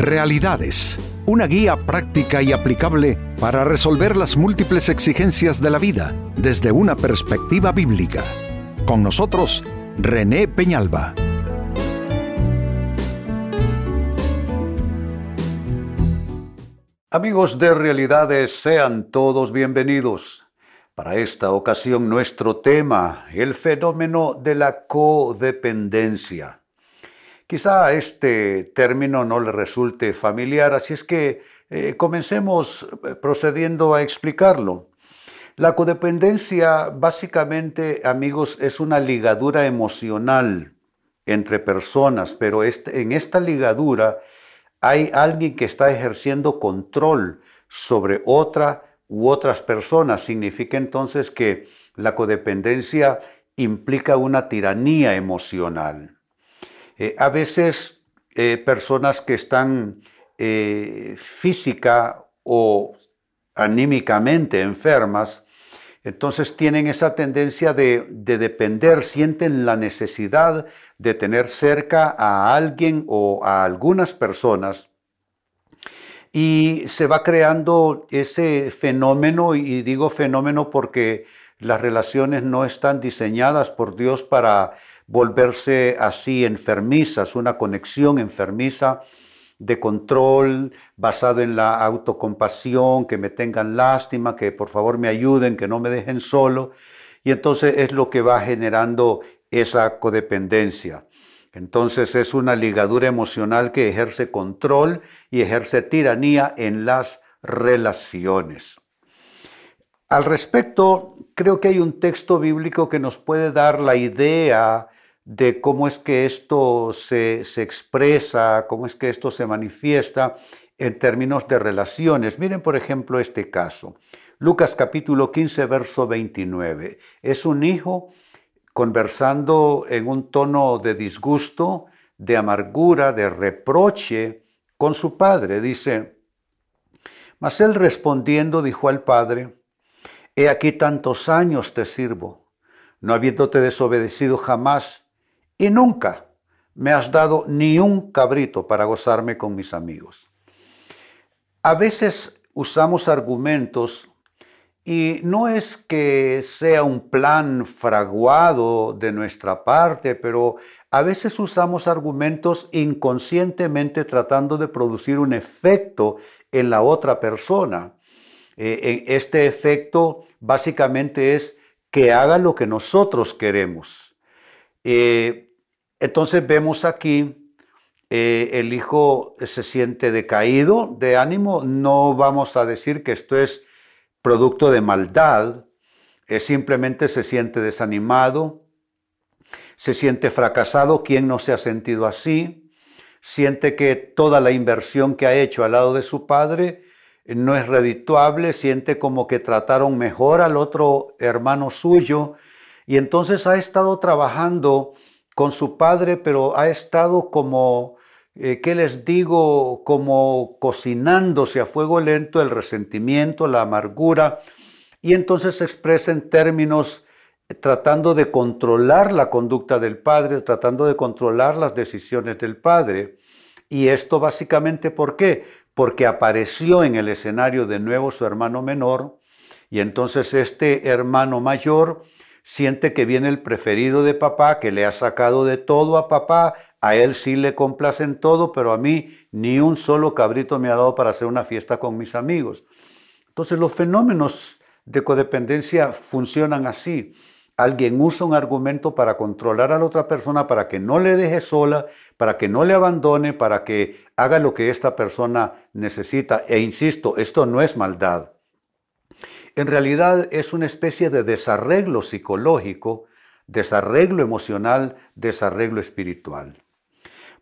Realidades, una guía práctica y aplicable para resolver las múltiples exigencias de la vida desde una perspectiva bíblica. Con nosotros, René Peñalba. Amigos de Realidades, sean todos bienvenidos. Para esta ocasión nuestro tema, el fenómeno de la codependencia. Quizá este término no le resulte familiar, así es que eh, comencemos eh, procediendo a explicarlo. La codependencia básicamente, amigos, es una ligadura emocional entre personas, pero en esta ligadura hay alguien que está ejerciendo control sobre otra u otras personas. Significa entonces que la codependencia implica una tiranía emocional. Eh, a veces eh, personas que están eh, física o anímicamente enfermas, entonces tienen esa tendencia de, de, depender, sienten la necesidad de tener cerca a alguien o a algunas personas. Y se va creando ese fenómeno, y digo fenómeno porque las relaciones no están diseñadas por Dios para volverse así enfermizas, una conexión enfermiza de control basado en la autocompasión, que me tengan lástima, que por favor me ayuden, que no me dejen solo. Y entonces es lo que va generando esa codependencia. Entonces es una ligadura emocional que ejerce control y ejerce tiranía en las relaciones. Al respecto, creo que hay un texto bíblico que nos puede dar la idea de cómo es que esto se, expresa, cómo es que esto se manifiesta en términos de relaciones. Miren, por ejemplo, este caso. Lucas capítulo 15, verso 29. Es un hijo conversando en un tono de disgusto, de amargura, de reproche con su padre. Dice, mas él respondiendo dijo al padre, He aquí tantos años te sirvo, no habiéndote desobedecido jamás, y nunca me has dado ni un cabrito para gozarme con mis amigos. A veces usamos argumentos y no es que sea un plan fraguado de nuestra parte, pero a veces usamos argumentos inconscientemente tratando de producir un efecto en la otra persona. Eh, este efecto básicamente es que haga lo que nosotros queremos. Eh, entonces vemos aquí, eh, el hijo se siente decaído de ánimo, no vamos a decir que esto es producto de maldad, es simplemente se siente desanimado, se siente fracasado, ¿quién no se ha sentido así? Siente que toda la inversión que ha hecho al lado de su padre no es redituable, siente como que trataron mejor al otro hermano suyo. Y entonces ha estado trabajando con su padre, pero ha estado como, eh, ¿qué les digo? Como cocinándose a fuego lento el resentimiento, la amargura, y entonces se expresa en términos eh, tratando de controlar la conducta del padre, tratando de controlar las decisiones del padre. Y esto básicamente, ¿por qué? Porque apareció en el escenario de nuevo su hermano menor, y entonces este hermano mayor siente que viene el preferido de papá, que le ha sacado de todo a papá, a él sí le complacen todo, pero a mí ni un solo cabrito me ha dado para hacer una fiesta con mis amigos. Entonces los fenómenos de codependencia funcionan así. Alguien usa un argumento para controlar a la otra persona, para que no le deje sola, para que no le abandone, para que haga lo que esta persona necesita. E insisto, esto no es maldad en realidad es una especie de desarreglo psicológico, desarreglo emocional, desarreglo espiritual.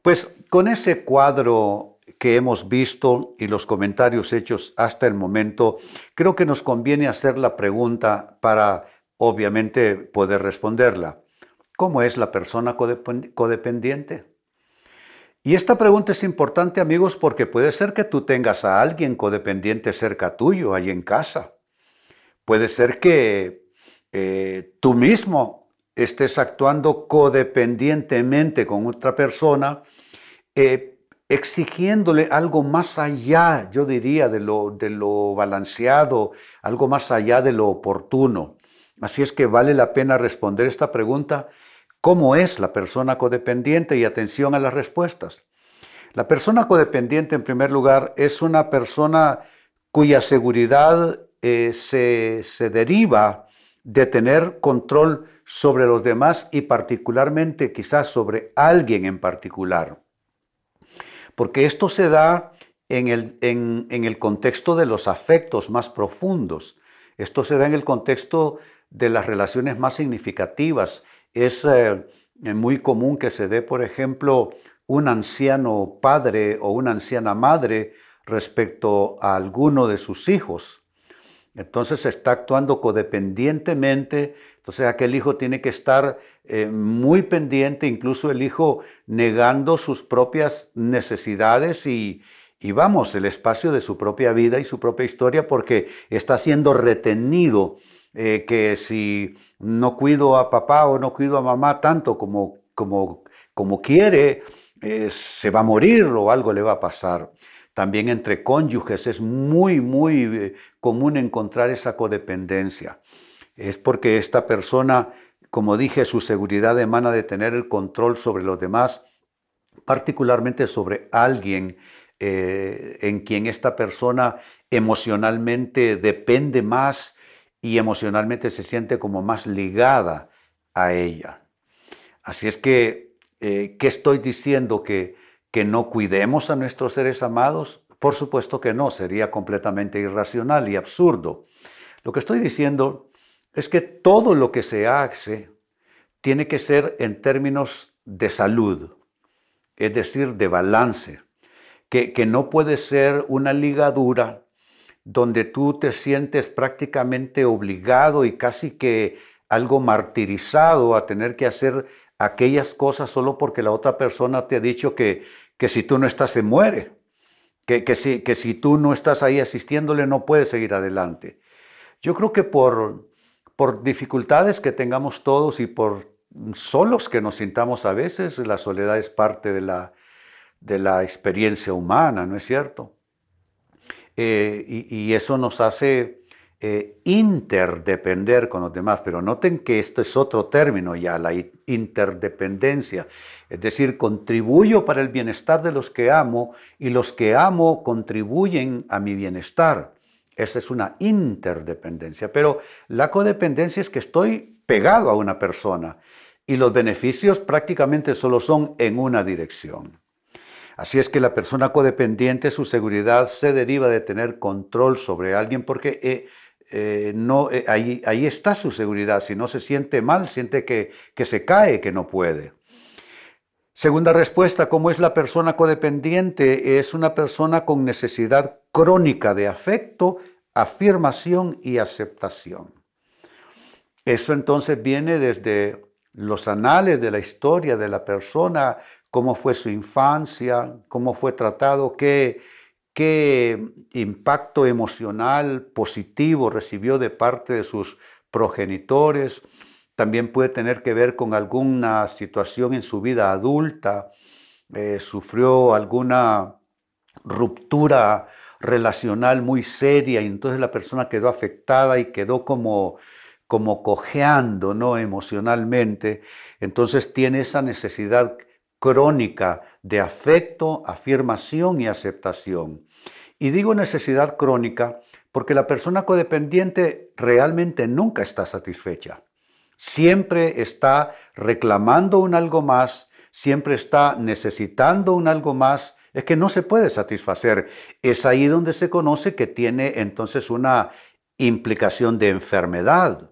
Pues con ese cuadro que hemos visto y los comentarios hechos hasta el momento, creo que nos conviene hacer la pregunta para obviamente poder responderla. ¿Cómo es la persona codependiente? Y esta pregunta es importante amigos porque puede ser que tú tengas a alguien codependiente cerca tuyo, ahí en casa. Puede ser que eh, tú mismo estés actuando codependientemente con otra persona, eh, exigiéndole algo más allá, yo diría, de lo, de lo balanceado, algo más allá de lo oportuno. Así es que vale la pena responder esta pregunta, ¿cómo es la persona codependiente? Y atención a las respuestas. La persona codependiente, en primer lugar, es una persona cuya seguridad eh, se, se deriva de tener control sobre los demás y particularmente quizás sobre alguien en particular porque esto se da en el, en, el, contexto de los afectos más profundos. Esto se da en el contexto de las relaciones más significativas. Es eh, muy común que se dé, por ejemplo, un anciano padre o una anciana madre respecto a alguno de sus hijos. Entonces está actuando codependientemente, entonces aquel hijo tiene que estar eh, muy pendiente, incluso el hijo negando sus propias necesidades y, vamos, el espacio de su propia vida y su propia historia porque está siendo retenido, eh, que si no cuido a papá o no cuido a mamá tanto como, como, como quiere, eh, se va a morir o algo le va a pasar. También entre cónyuges es muy, muy eh, común encontrar esa codependencia. Es porque esta persona, como dije, su seguridad emana de tener el control sobre los demás, particularmente sobre alguien eh, en quien esta persona emocionalmente depende más y emocionalmente se siente como más ligada a ella. Así es que, eh, ¿qué estoy diciendo? Que que no cuidemos a nuestros seres amados? Por supuesto que no, sería completamente irracional y absurdo. Lo que estoy diciendo es que todo lo que se hace tiene que ser en términos de salud, es decir, de balance, que, que no puede ser una ligadura donde tú te sientes prácticamente obligado y casi que algo martirizado a tener que hacer aquellas cosas solo porque la otra persona te ha dicho que, que si tú no estás se muere, que, que, si, que si tú no estás ahí asistiéndole no puedes seguir adelante. Yo creo que por, por dificultades que tengamos todos y por solos que nos sintamos a veces, la soledad es parte de la, de la experiencia humana, ¿no es cierto? Eh, y, y, eso nos hace eh, interdepender con los demás, pero noten que esto es otro término ya, la interdependencia, es decir, contribuyo para el bienestar de los que amo y los que amo contribuyen a mi bienestar. Esa es una interdependencia, pero la codependencia es que estoy pegado a una persona y los beneficios prácticamente solo son en una dirección. Así es que la persona codependiente, su seguridad se deriva de tener control sobre alguien porque eh, eh, no, eh, ahí, ahí, está su seguridad. Si no se siente mal, siente que, que se cae, que no puede. Segunda respuesta, ¿cómo es la persona codependiente? Es una persona con necesidad crónica de afecto, afirmación y aceptación. Eso entonces viene desde los anales de la historia de la persona, cómo fue su infancia, cómo fue tratado, qué, qué impacto emocional positivo recibió de parte de sus progenitores. También puede tener que ver con alguna situación en su vida adulta, eh, sufrió alguna ruptura relacional muy seria y entonces la persona quedó afectada y quedó como, como cojeando ¿no? emocionalmente. Entonces tiene esa necesidad crónica de afecto, afirmación y aceptación. Y digo necesidad crónica porque la persona codependiente realmente nunca está satisfecha. Siempre está reclamando un algo más, siempre está necesitando un algo más. Es que no se puede satisfacer. Es ahí donde se conoce que tiene entonces una implicación de enfermedad,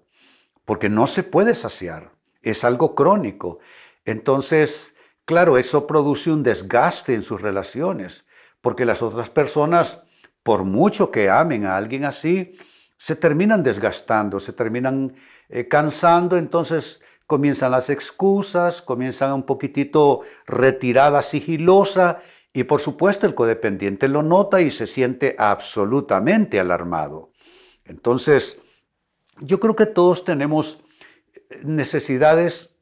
porque no se puede saciar. Es algo crónico. Entonces, claro, eso produce un desgaste en sus relaciones porque las otras personas, por mucho que amen a alguien así, se terminan desgastando, se terminan eh, cansando, entonces comienzan las excusas, comienzan un poquitito retirada sigilosa y por supuesto el codependiente lo nota y se siente absolutamente alarmado. Entonces, yo creo que todos tenemos necesidades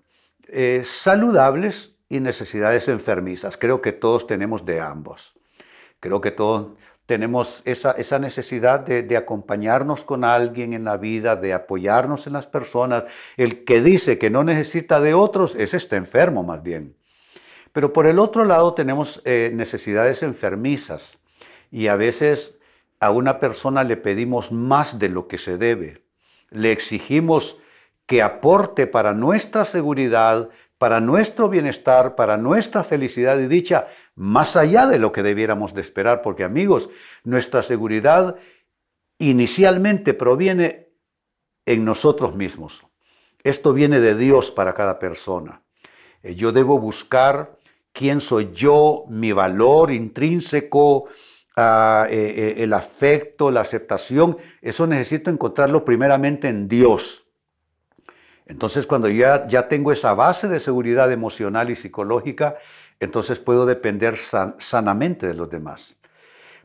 eh, saludables necesidades enfermizas. Creo que todos tenemos de ambos. Creo que todos tenemos esa, esa necesidad de, de, acompañarnos con alguien en la vida, de apoyarnos en las personas. El que dice que no necesita de otros, ese está enfermo más bien. Pero por el otro lado tenemos eh, necesidades enfermizas y a veces a una persona le pedimos más de lo que se debe. Le exigimos que aporte para nuestra seguridad, para nuestro bienestar, para nuestra felicidad y dicha, más allá de lo que debiéramos de esperar, porque amigos, nuestra seguridad inicialmente proviene en nosotros mismos. Esto viene de Dios para cada persona. Eh, yo debo buscar quién soy yo, mi valor intrínseco, ah, eh, eh, el afecto, la aceptación. Eso necesito encontrarlo primeramente en Dios. Entonces, cuando ya, ya tengo esa base de seguridad emocional y psicológica, entonces puedo depender sanamente de los demás.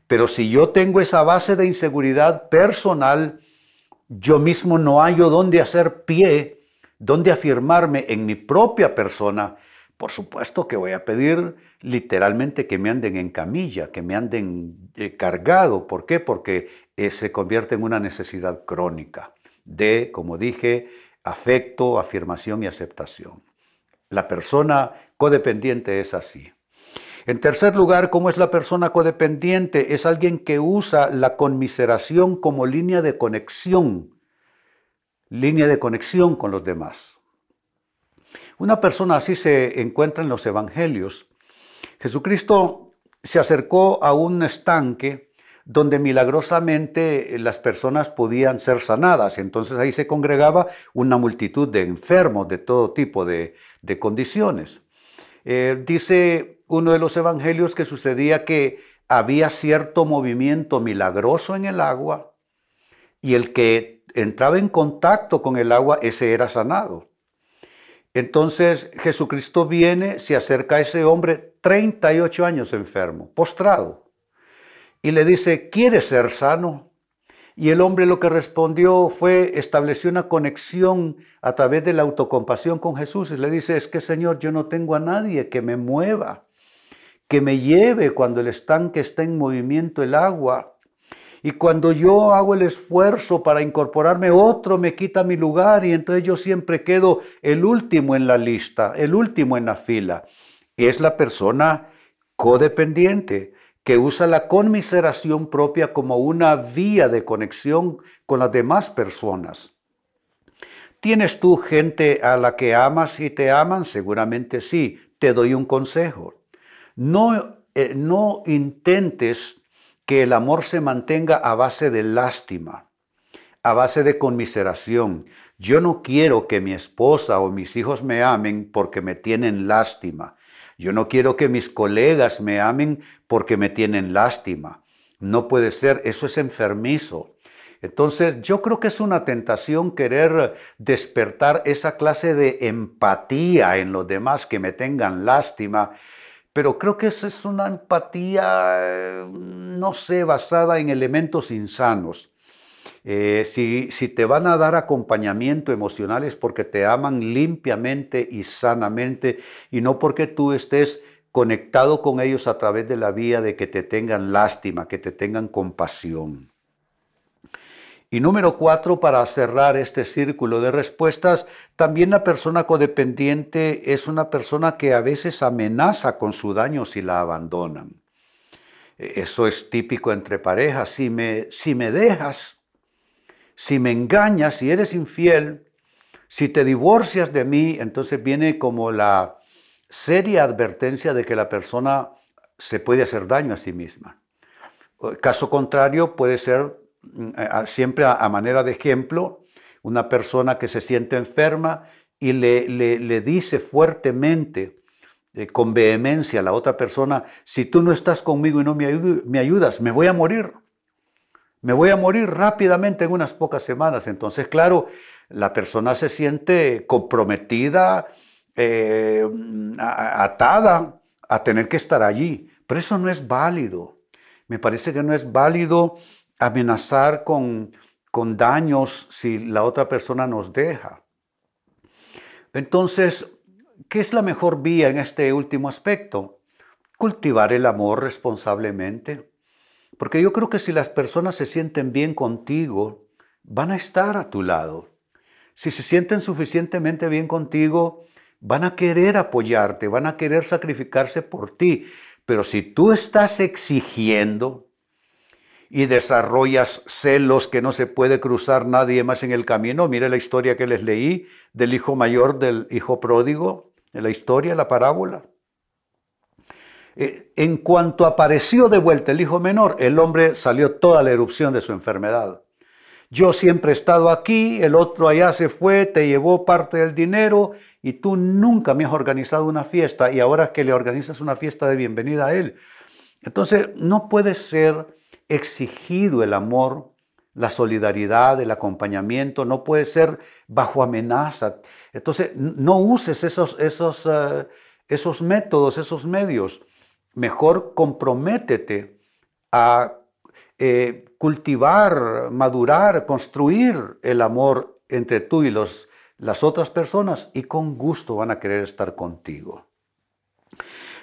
Pero si yo tengo esa base de inseguridad personal, yo mismo no hallo dónde hacer pie, dónde afirmarme en mi propia persona, por supuesto que voy a pedir literalmente que me anden en camilla, que me anden eh, cargado. ¿Por qué? Porque eh, se convierte en una necesidad crónica de, como dije, afecto, afirmación y aceptación. La persona codependiente es así. En tercer lugar, ¿cómo es la persona codependiente? Es alguien que usa la conmiseración como línea de conexión, línea de conexión con los demás. Una persona así se encuentra en los evangelios. Jesucristo se acercó a un estanque donde milagrosamente las personas podían ser sanadas. Entonces ahí se congregaba una multitud de enfermos de todo tipo de, condiciones. Eh, dice uno de los evangelios que sucedía que había cierto movimiento milagroso en el agua y el que entraba en contacto con el agua, ese era sanado. Entonces Jesucristo viene, se acerca a ese hombre 38 años enfermo, postrado y le dice, ¿quieres ser sano? Y el hombre lo que respondió fue, estableció una conexión a través de la autocompasión con Jesús y le dice, es que Señor, yo no tengo a nadie que me mueva, que me lleve cuando el estanque está en movimiento el agua. Y cuando yo hago el esfuerzo para incorporarme, otro me quita mi lugar y entonces yo siempre quedo el último en la lista, el último en la fila. Es la persona codependiente que usa la conmiseración propia como una vía de conexión con las demás personas. ¿Tienes tú gente a la que amas y te aman? Seguramente sí. Te doy un consejo. No, eh, no intentes que el amor se mantenga a base de lástima, a base de conmiseración. Yo no quiero que mi esposa o mis hijos me amen porque me tienen lástima. Yo no quiero que mis colegas me amen porque me tienen lástima. No puede ser, eso es enfermizo. Entonces, yo creo que es una tentación querer despertar esa clase de empatía en los demás que me tengan lástima, pero creo que esa es una empatía, no sé, basada en elementos insanos. Eh, si, si te van a dar acompañamiento emocional es porque te aman limpiamente y sanamente y no porque tú estés conectado con ellos a través de la vía de que te tengan lástima, que te tengan compasión. Y número cuatro, para cerrar este círculo de respuestas, también la persona codependiente es una persona que a veces amenaza con su daño si la abandonan. Eso es típico entre parejas. Si me, si me dejas, si me engañas, si eres infiel, si te divorcias de mí, entonces viene como la seria advertencia de que la persona se puede hacer daño a sí misma. Caso contrario puede ser mm, siempre a manera de ejemplo una persona que se siente enferma y le, dice fuertemente, eh, con vehemencia a la otra persona, si tú no estás conmigo y no me ayudas, me voy a morir me voy a morir rápidamente en unas pocas semanas. Entonces, claro, la persona se siente comprometida, eh, atada a tener que estar allí. Pero eso no es válido. Me parece que no es válido amenazar con, con daños si la otra persona nos deja. Entonces, ¿qué es la mejor vía en este último aspecto? Cultivar el amor responsablemente. Porque yo creo que si las personas se sienten bien contigo, van a estar a tu lado. Si se sienten suficientemente bien contigo, van a querer apoyarte, van a querer sacrificarse por ti. Pero si tú estás exigiendo y desarrollas celos que no se puede cruzar nadie más en el camino, mire la historia que les leí del hijo mayor del hijo pródigo, en la historia, la parábola. Eh, en cuanto apareció de vuelta el hijo menor, el hombre salió toda la erupción de su enfermedad. Yo siempre he estado aquí, el otro allá se fue, te llevó parte del dinero y tú nunca me has organizado una fiesta y ahora que le organizas una fiesta de bienvenida a él. Entonces, no puede ser exigido el amor, la solidaridad, el acompañamiento, no puede ser bajo amenaza. Entonces, no uses esos, esos, eh, esos métodos, esos medios. Mejor comprométete a eh, cultivar, madurar, construir el amor entre tú y los, las otras personas y con gusto van a querer estar contigo.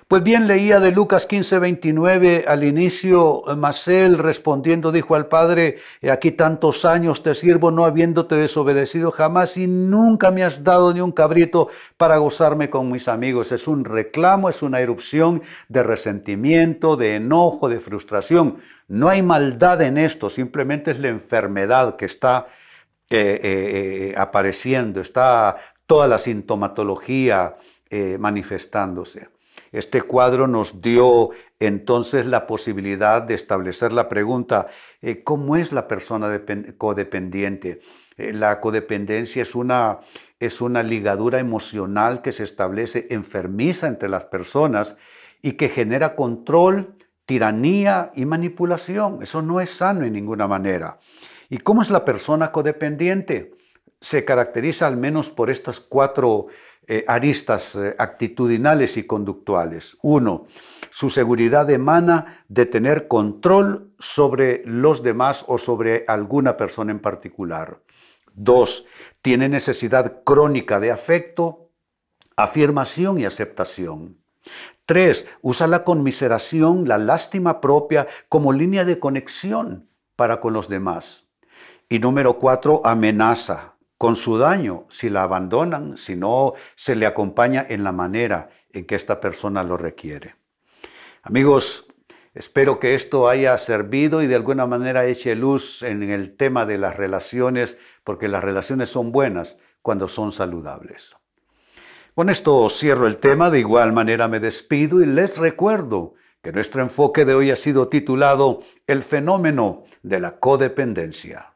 Pues bien, leía de Lucas 15, 29 al inicio, Masel respondiendo dijo al padre, aquí tantos años te sirvo no habiéndote desobedecido jamás y nunca me has dado ni un cabrito para gozarme con mis amigos. Es un reclamo, es una erupción de resentimiento, de enojo, de frustración. No hay maldad en esto, simplemente es la enfermedad que está eh, eh, eh, apareciendo, está toda la sintomatología manifestándose. Este cuadro nos dio entonces la posibilidad de establecer la pregunta, ¿cómo es la persona codependiente? la codependencia es una, es una ligadura emocional que se establece enfermiza entre las personas y que genera control, tiranía y manipulación. Eso no es sano en ninguna manera. ¿Y cómo es la persona codependiente? Se caracteriza al menos por estas cuatro eh, aristas eh, actitudinales y conductuales. Uno, su seguridad emana de tener control sobre los demás o sobre alguna persona en particular. Dos, tiene necesidad crónica de afecto, afirmación y aceptación. Tres, usa la conmiseración, la lástima propia como línea de conexión para con los demás. Y número cuatro, amenaza con su daño si la abandonan, si no se le acompaña en la manera en que esta persona lo requiere. Amigos, espero que esto haya servido y de alguna manera eche luz en el tema de las relaciones, porque las relaciones son buenas cuando son saludables. Con esto cierro el tema, de igual manera me despido y les recuerdo que nuestro enfoque de hoy ha sido titulado El fenómeno de la codependencia.